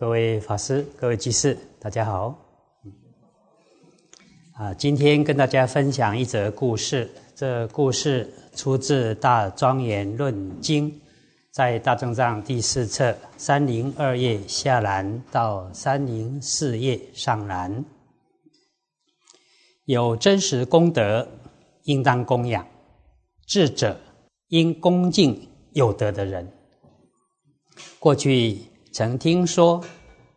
各位法师、各位居士，大家好。啊，今天跟大家分享一则故事。这故事出自《大庄严论经》，在大正藏第四册三零二页下栏到三零四页上栏。有真实功德，应当供养；智者应恭敬有德的人。过去。曾听说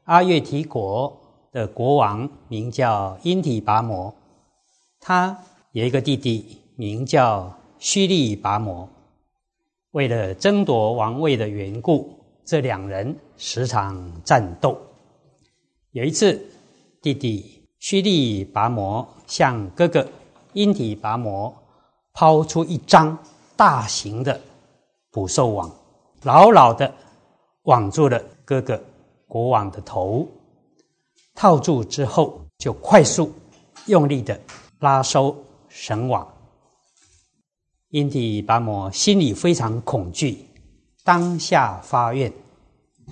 阿月提国的国王名叫因提拔摩，他有一个弟弟名叫须利拔摩。为了争夺王位的缘故，这两人时常战斗。有一次，弟弟须利拔摩向哥哥因提拔摩抛出一张大型的捕兽网，牢牢的网住了。哥哥国王的头套住之后，就快速用力的拉收绳网。因地巴摩心里非常恐惧，当下发愿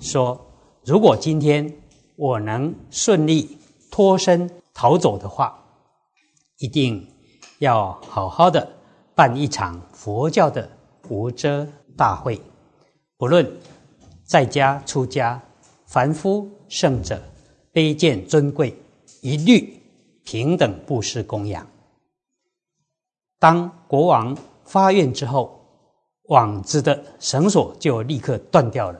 说：“如果今天我能顺利脱身逃走的话，一定要好好的办一场佛教的无遮大会，不论。”在家出家，凡夫圣者卑贱尊贵，一律平等布施供养。当国王发愿之后，网子的绳索就立刻断掉了。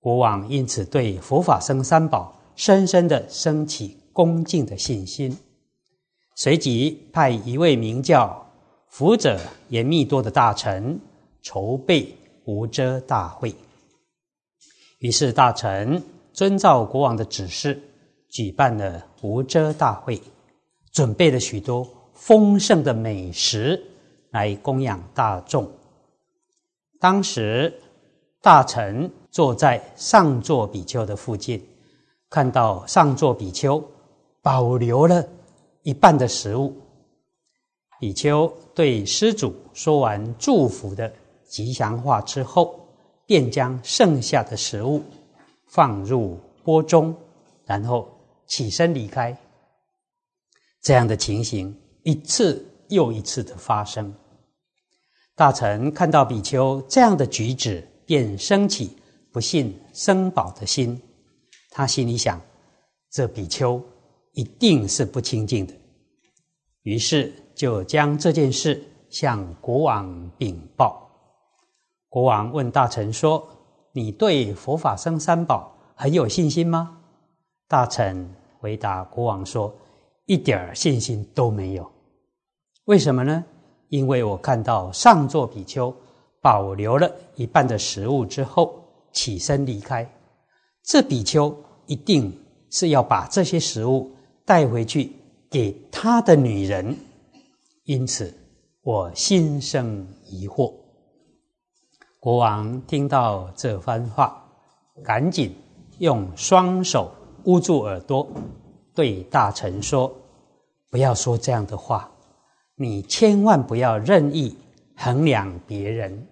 国王因此对佛法僧三宝深深的升起恭敬的信心，随即派一位名叫福者严密多的大臣筹备无遮大会。于是大臣遵照国王的指示，举办了无遮大会，准备了许多丰盛的美食来供养大众。当时大臣坐在上座比丘的附近，看到上座比丘保留了一半的食物，比丘对施主说完祝福的吉祥话之后。便将剩下的食物放入锅中，然后起身离开。这样的情形一次又一次的发生。大臣看到比丘这样的举止，便升起不信僧宝的心。他心里想：这比丘一定是不清净的。于是就将这件事向国王禀报。国王问大臣说：“你对佛法僧三宝很有信心吗？”大臣回答国王说：“一点儿信心都没有。为什么呢？因为我看到上座比丘保留了一半的食物之后起身离开，这比丘一定是要把这些食物带回去给他的女人，因此我心生疑惑。”国王听到这番话，赶紧用双手捂住耳朵，对大臣说：“不要说这样的话，你千万不要任意衡量别人。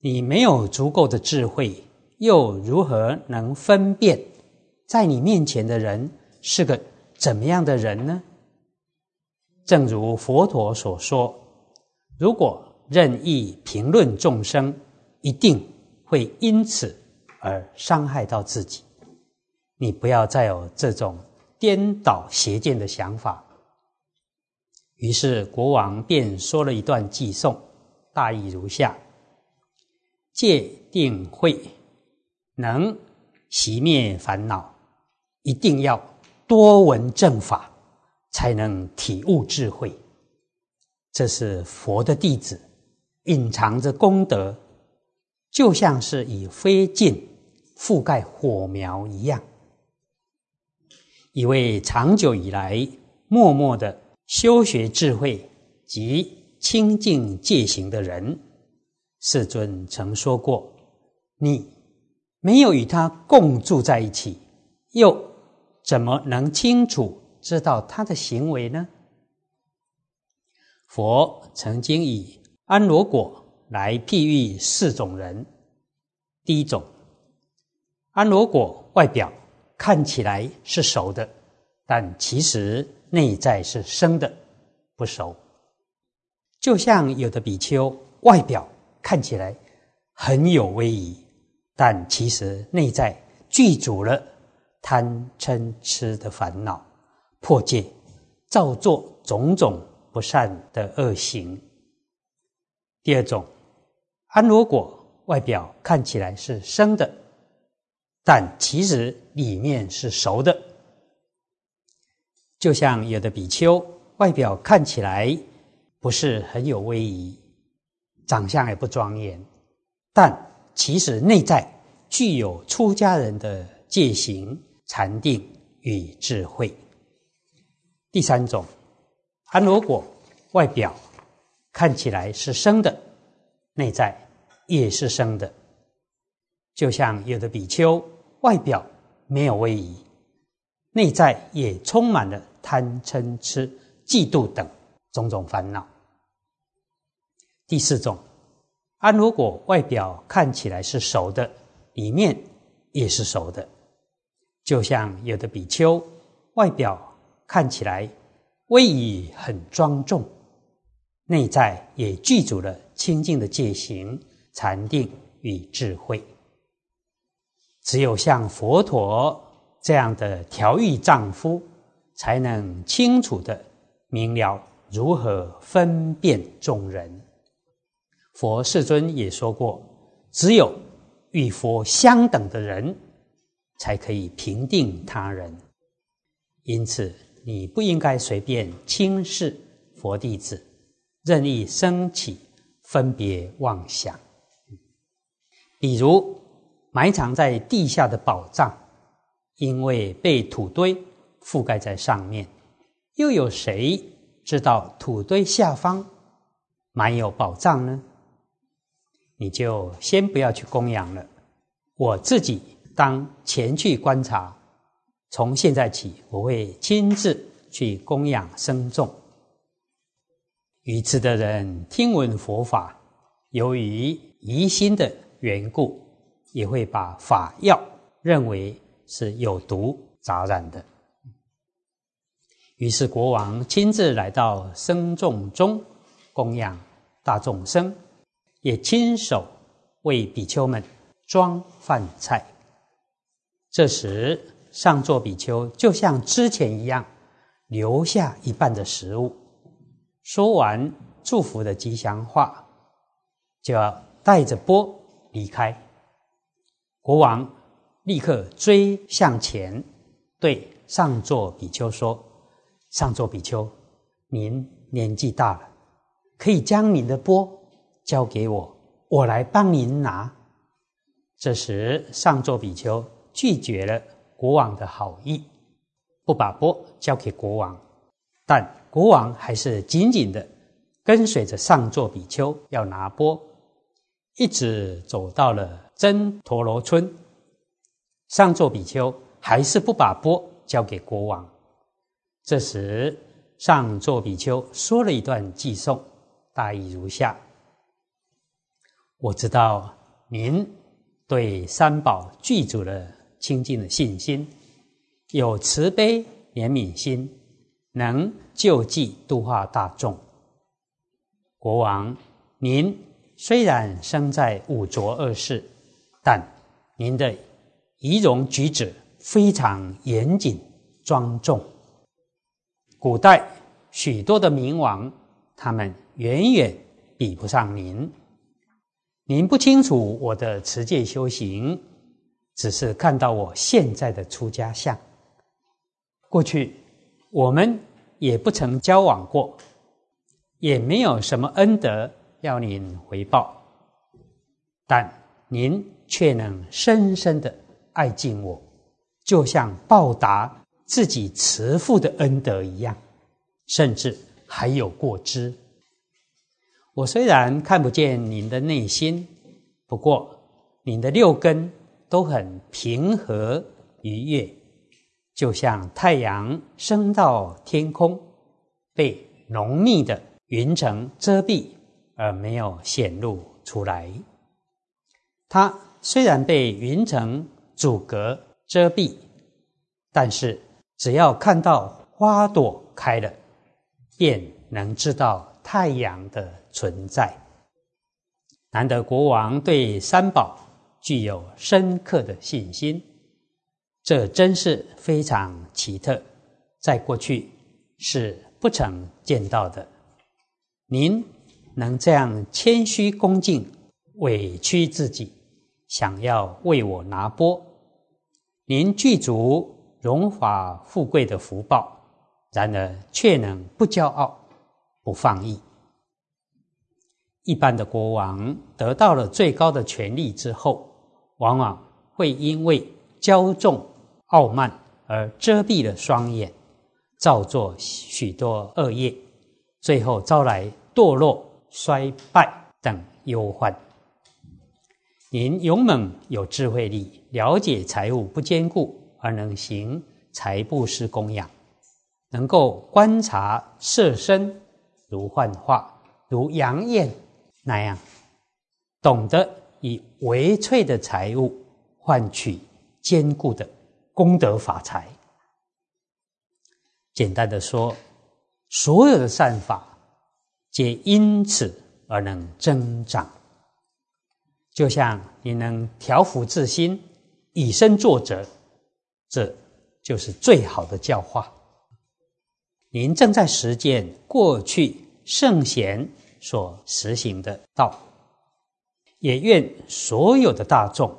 你没有足够的智慧，又如何能分辨在你面前的人是个怎么样的人呢？正如佛陀所说，如果……”任意评论众生，一定会因此而伤害到自己。你不要再有这种颠倒邪见的想法。于是国王便说了一段偈颂，大意如下：戒定慧能熄灭烦恼，一定要多闻正法，才能体悟智慧。这是佛的弟子。隐藏着功德，就像是以灰烬覆盖火苗一样。一位长久以来默默的修学智慧及清净戒行的人，世尊曾说过：“你没有与他共住在一起，又怎么能清楚知道他的行为呢？”佛曾经以。安罗果来譬喻四种人。第一种，安罗果外表看起来是熟的，但其实内在是生的，不熟。就像有的比丘外表看起来很有威仪，但其实内在具足了贪嗔痴的烦恼，破戒，造作种种不善的恶行。第二种，安罗果外表看起来是生的。但其实里面是熟的，就像有的比丘外表看起来不是很有威仪，长相也不庄严，但其实内在具有出家人的戒行、禅定与智慧。第三种，安罗果外表看起来是生的，内在也是生的，就像有的比丘。外表没有威仪，内在也充满了贪嗔痴、嫉妒等种种烦恼。第四种，安如果外表看起来是熟的，里面也是熟的，就像有的比丘外表看起来威仪很庄重，内在也具足了清净的戒行、禅定与智慧。只有像佛陀这样的调御丈夫，才能清楚的明了如何分辨众人。佛世尊也说过，只有与佛相等的人，才可以平定他人。因此，你不应该随便轻视佛弟子，任意升起分别妄想。比如。埋藏在地下的宝藏，因为被土堆覆盖在上面，又有谁知道土堆下方埋有宝藏呢？你就先不要去供养了，我自己当前去观察。从现在起，我会亲自去供养僧众。愚痴的人听闻佛法，由于疑心的缘故。也会把法药认为是有毒杂染的，于是国王亲自来到僧众中供养大众生，也亲手为比丘们装饭菜。这时上座比丘就像之前一样，留下一半的食物，说完祝福的吉祥话，就要带着钵离开。国王立刻追向前，对上座比丘说：“上座比丘，您年纪大了，可以将您的钵交给我，我来帮您拿。”这时，上座比丘拒绝了国王的好意，不把钵交给国王。但国王还是紧紧的跟随着上座比丘要拿钵，一直走到了。真陀罗村上座比丘还是不把钵交给国王。这时，上座比丘说了一段偈颂，大意如下：我知道您对三宝具足了清净的信心，有慈悲怜悯心，能救济度化大众。国王，您虽然生在五浊恶世。但您的仪容举止非常严谨庄重。古代许多的明王，他们远远比不上您。您不清楚我的持戒修行，只是看到我现在的出家相。过去我们也不曾交往过，也没有什么恩德要您回报。但您。却能深深的爱敬我，就像报答自己慈父的恩德一样，甚至还有过之。我虽然看不见您的内心，不过您的六根都很平和愉悦，就像太阳升到天空，被浓密的云层遮蔽而没有显露出来。它。虽然被云层阻隔遮蔽，但是只要看到花朵开了，便能知道太阳的存在。难得国王对三宝具有深刻的信心，这真是非常奇特，在过去是不曾见到的。您能这样谦虚恭敬、委屈自己，想要为我拿钵，您具足荣华富贵的福报，然而却能不骄傲、不放逸。一般的国王得到了最高的权力之后，往往会因为骄纵傲慢而遮蔽了双眼，造作许多恶业，最后招来堕落、衰败等忧患。您勇猛有智慧力，了解财物不坚固而能行财布施供养，能够观察色身如幻化，如阳焰。那样，懂得以微脆的财物换取坚固的功德法财。简单的说，所有的善法皆因此而能增长。就像你能调伏自心，以身作则，这就是最好的教化。您正在实践过去圣贤。所实行的道，也愿所有的大众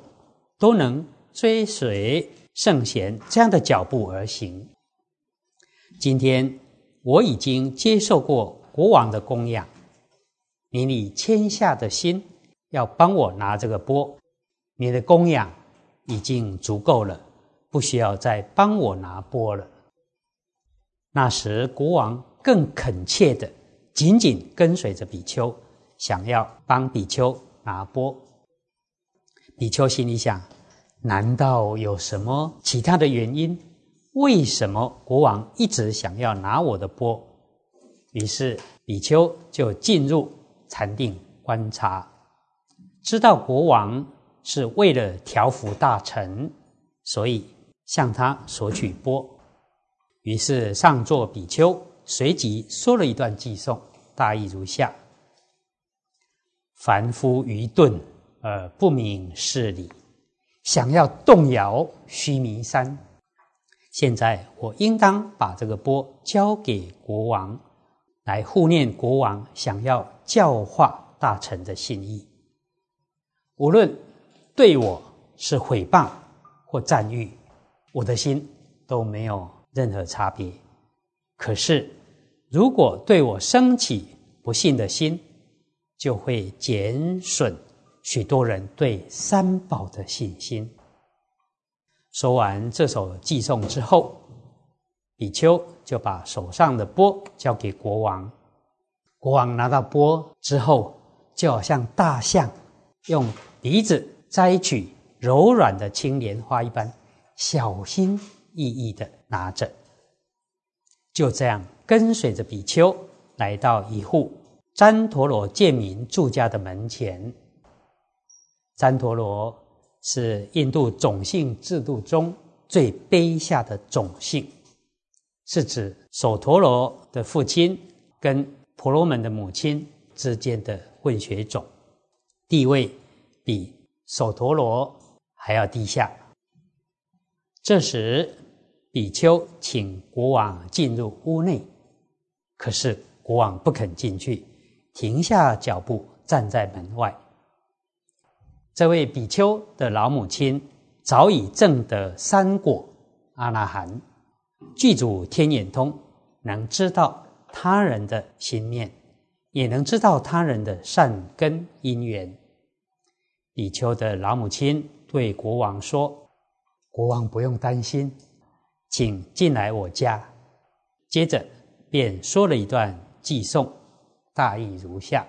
都能追随圣贤这样的脚步而行。今天我已经接受过国王的供养，你以谦下的心要帮我拿这个钵，你的供养已经足够了，不需要再帮我拿钵了。那时国王更恳切的。紧紧跟随着比丘，想要帮比丘拿钵。比丘心里想：难道有什么其他的原因？为什么国王一直想要拿我的钵？于是比丘就进入禅定观察，知道国王是为了调伏大臣，所以向他索取钵。于是上座比丘随即说了一段偈颂。大意如下：凡夫愚钝而不明事理，想要动摇须弥山。现在我应当把这个钵交给国王，来护念国王想要教化大臣的心意。无论对我是毁谤或赞誉，我的心都没有任何差别。可是。如果对我升起不信的心，就会减损许多人对三宝的信心。说完这首偈颂之后，比丘就把手上的钵交给国王。国王拿到钵之后，就好像大象用鼻子摘取柔软的青莲花一般，小心翼翼的拿着。就这样。跟随着比丘来到一户旃陀罗建民住家的门前。旃陀罗是印度种姓制度中最卑下的种姓，是指首陀罗的父亲跟婆罗门的母亲之间的混血种，地位比首陀罗还要低下。这时，比丘请国王进入屋内。可是国王不肯进去，停下脚步，站在门外。这位比丘的老母亲早已证得三果阿那含，具足天眼通，能知道他人的心念，也能知道他人的善根因缘。比丘的老母亲对国王说：“国王不用担心，请进来我家。”接着。便说了一段偈颂，大意如下：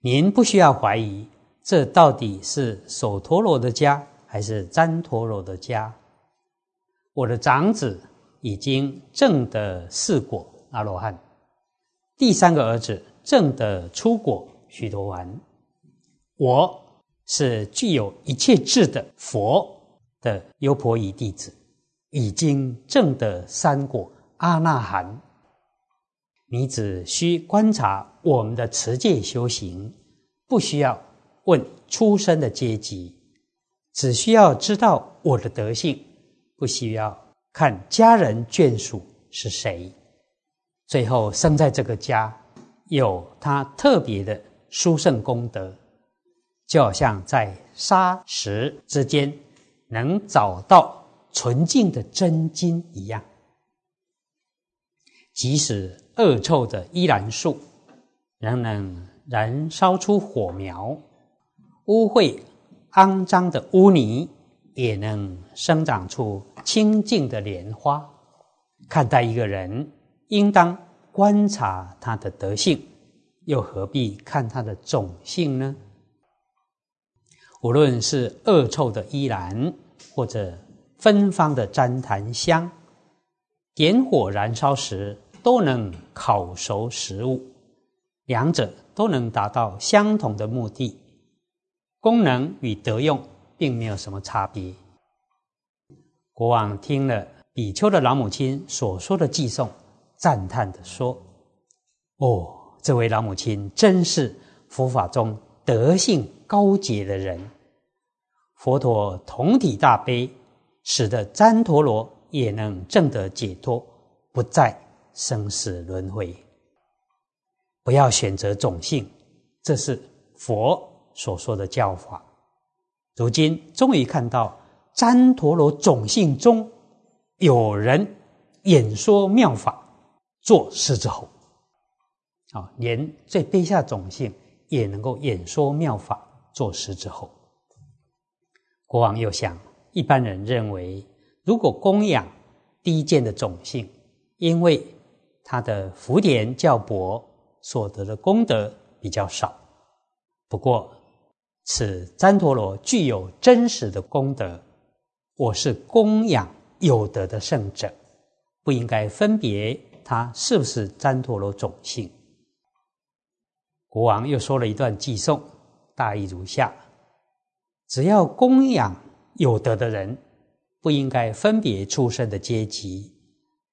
您不需要怀疑，这到底是首陀罗的家还是旃陀罗的家？我的长子已经证得四果阿罗汉，第三个儿子证得出果须陀洹。我是具有一切智的佛，的优婆夷弟子，已经证得三果阿那含。你只需观察我们的持戒修行，不需要问出生的阶级，只需要知道我的德性，不需要看家人眷属是谁。最后生在这个家，有他特别的殊胜功德，就好像在沙石之间能找到纯净的真金一样。即使恶臭的依兰树，仍能燃烧出火苗；污秽、肮脏的污泥，也能生长出清净的莲花。看待一个人。应当观察他的德性，又何必看他的种性呢？无论是恶臭的依兰，或者芬芳的旃檀香，点火燃烧时都能烤熟食物，两者都能达到相同的目的，功能与德用并没有什么差别。国王听了比丘的老母亲所说的寄颂。赞叹的说：“哦，这位老母亲真是佛法中德性高洁的人。佛陀同体大悲，使得旃陀罗也能证得解脱，不再生死轮回。不要选择种姓，这是佛所说的教法。如今终于看到旃陀罗种姓中有人演说妙法。”做狮子吼，啊，连最卑下种姓也能够演说妙法，做狮子吼。国王又想，一般人认为，如果供养低贱的种姓，因为他的福田较薄，所得的功德比较少。不过，此旃陀罗具有真实的功德，我是供养有德的圣者，不应该分别。他是不是旃陀罗种姓？国王又说了一段偈颂，大意如下：只要供养有德的人，不应该分别出身的阶级。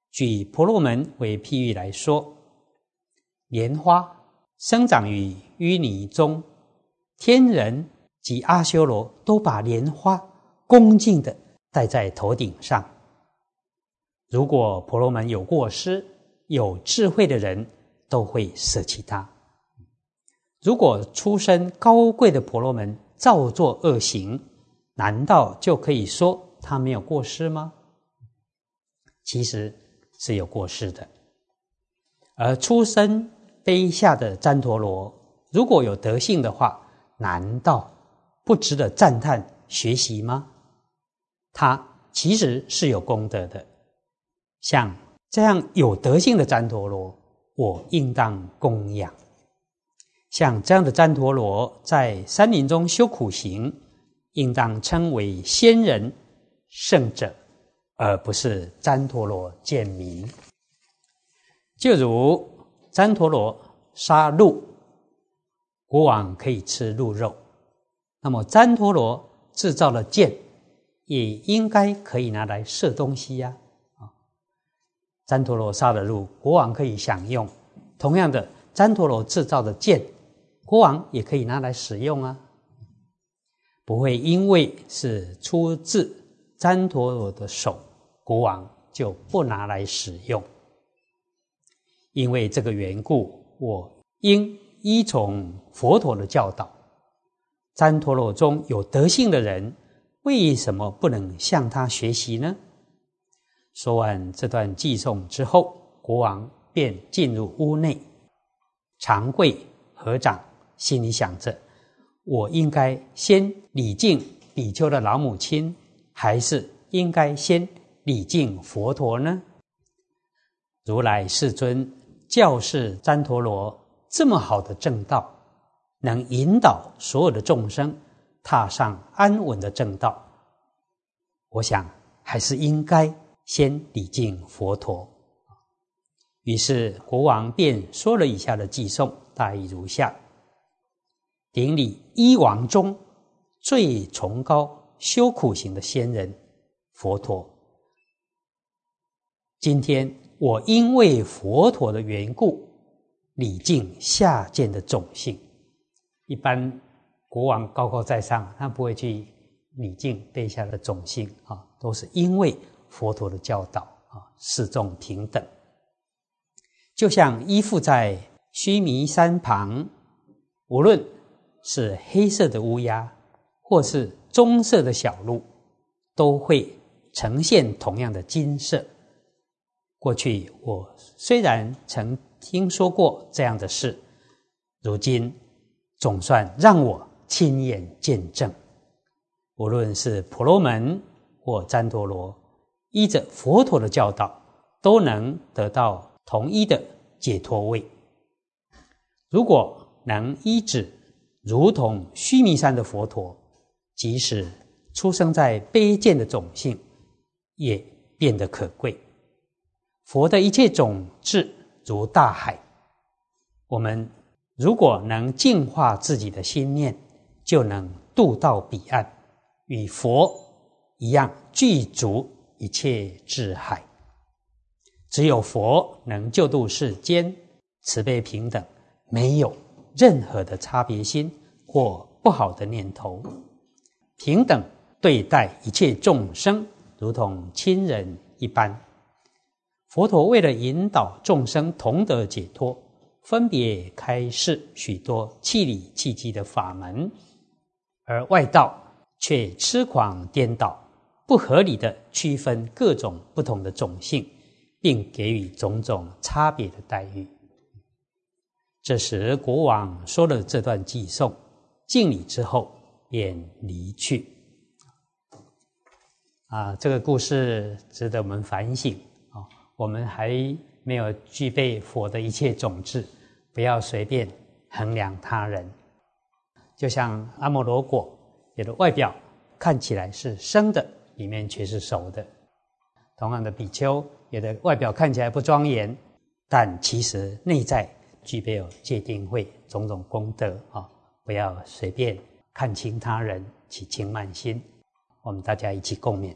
举婆罗门为譬喻来说，莲花生长于淤泥中，天人及阿修罗都把莲花恭敬的戴在头顶上。如果婆罗门有过失，有智慧的人都会舍弃他。如果出身高贵的婆罗门造作恶行，难道就可以说他没有过失吗？其实是有过失的。而出身卑下的旃陀罗，如果有德性的话，难道不值得赞叹学习吗？他其实是有功德的，像。这样有德性的旃陀罗，我应当供养。像这样的旃陀罗，在山林中修苦行，应当称为仙人圣者，而不是旃陀罗贱民。就如旃陀罗杀戮，国王可以吃鹿肉，那么旃陀罗制造了剑，也应该可以拿来射东西呀。啊旃陀罗杀的鹿，国王可以享用；同样的，旃陀罗制造的剑，国王也可以拿来使用啊。不会因为是出自旃陀罗的手，国王就不拿来使用。因为这个缘故，我应依从佛陀的教导。旃陀罗中有德性的人，为什么不能向他学习呢？说完这段寄颂之后，国王便进入屋内，长跪合掌，心里想着：我应该先礼敬比丘的老母亲，还是应该先礼敬佛陀呢？如来世尊教示旃陀罗这么好的正道，能引导所有的众生踏上安稳的正道，我想还是应该。先礼敬佛陀，于是国王便说了以下的偈颂，大意如下：顶礼一王中最崇高修苦行的仙人，佛陀。今天我因为佛陀的缘故，礼敬下贱的种姓。一般国王高高在上，他不会去礼敬卑下的种姓啊，都是因为佛陀的教导啊，示众平等。就像依附在须弥山旁，无论是黑色的乌鸦，或是棕色的小鹿，都会呈现同样的金色。过去我虽然曾听说过这样的事，如今总算让我亲眼见证。无论是婆罗门或旃陀罗，依着佛陀的教导，都能得到同一的解脱位。如果能依止如同须弥山的佛陀，即使出生在卑贱的种姓，也变得可贵。佛的一切种智如大海，我们如果能净化自己的心念，就能渡到彼岸，与佛一样具足一切智海。只有佛能救度世间，慈悲平等，没有任何的差别心或不好的念头，平等对待一切众生，如同亲人一般。佛陀为了引导众生同得解脱，分别开示许多气理气机的法门，而外道却痴狂颠倒，不合理的区分各种不同的种姓，并给予种种差别的待遇。这时，国王说了这段偈颂，敬礼之后便离去。啊，这个故事值得我们反省。我们还没有具备佛的一切种子，不要随便衡量他人。就像阿摩罗果，有的外表看起来是生的，里面却是熟的；同样的比丘，有的外表看起来不庄严，但其实内在具备有戒定慧种种功德啊！不要随便看轻他人，起轻慢心。我们大家一起共勉。